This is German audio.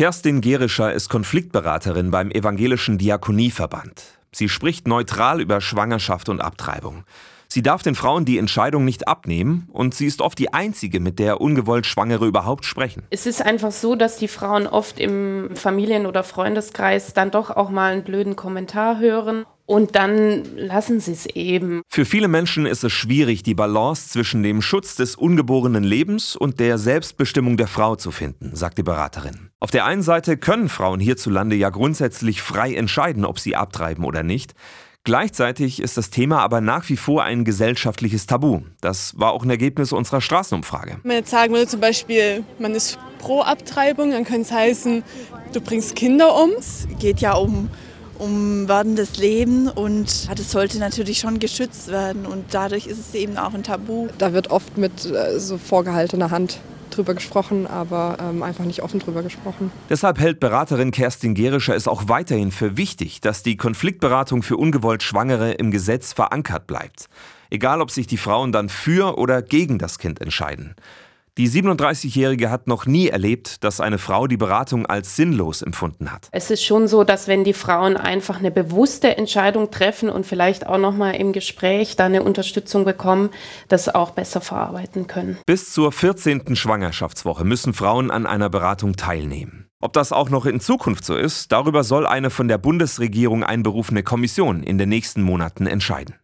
Kerstin Gerischer ist Konfliktberaterin beim Evangelischen Diakonieverband. Sie spricht neutral über Schwangerschaft und Abtreibung. Sie darf den Frauen die Entscheidung nicht abnehmen und sie ist oft die Einzige, mit der ungewollt Schwangere überhaupt sprechen. Es ist einfach so, dass die Frauen oft im Familien- oder Freundeskreis dann doch auch mal einen blöden Kommentar hören und dann lassen sie es eben. Für viele Menschen ist es schwierig, die Balance zwischen dem Schutz des ungeborenen Lebens und der Selbstbestimmung der Frau zu finden, sagt die Beraterin. Auf der einen Seite können Frauen hierzulande ja grundsätzlich frei entscheiden, ob sie abtreiben oder nicht. Gleichzeitig ist das Thema aber nach wie vor ein gesellschaftliches Tabu. Das war auch ein Ergebnis unserer Straßenumfrage. Wenn man jetzt sagen würde zum Beispiel, man ist pro Abtreibung, dann könnte es heißen, du bringst Kinder um. Es geht ja um, um werdendes Leben und das sollte natürlich schon geschützt werden und dadurch ist es eben auch ein Tabu. Da wird oft mit äh, so vorgehaltener Hand drüber gesprochen, aber ähm, einfach nicht offen drüber gesprochen. Deshalb hält Beraterin Kerstin Gerischer es auch weiterhin für wichtig, dass die Konfliktberatung für ungewollt Schwangere im Gesetz verankert bleibt. Egal, ob sich die Frauen dann für oder gegen das Kind entscheiden. Die 37-Jährige hat noch nie erlebt, dass eine Frau die Beratung als sinnlos empfunden hat. Es ist schon so, dass wenn die Frauen einfach eine bewusste Entscheidung treffen und vielleicht auch noch mal im Gespräch da eine Unterstützung bekommen, das auch besser verarbeiten können. Bis zur 14. Schwangerschaftswoche müssen Frauen an einer Beratung teilnehmen. Ob das auch noch in Zukunft so ist, darüber soll eine von der Bundesregierung einberufene Kommission in den nächsten Monaten entscheiden.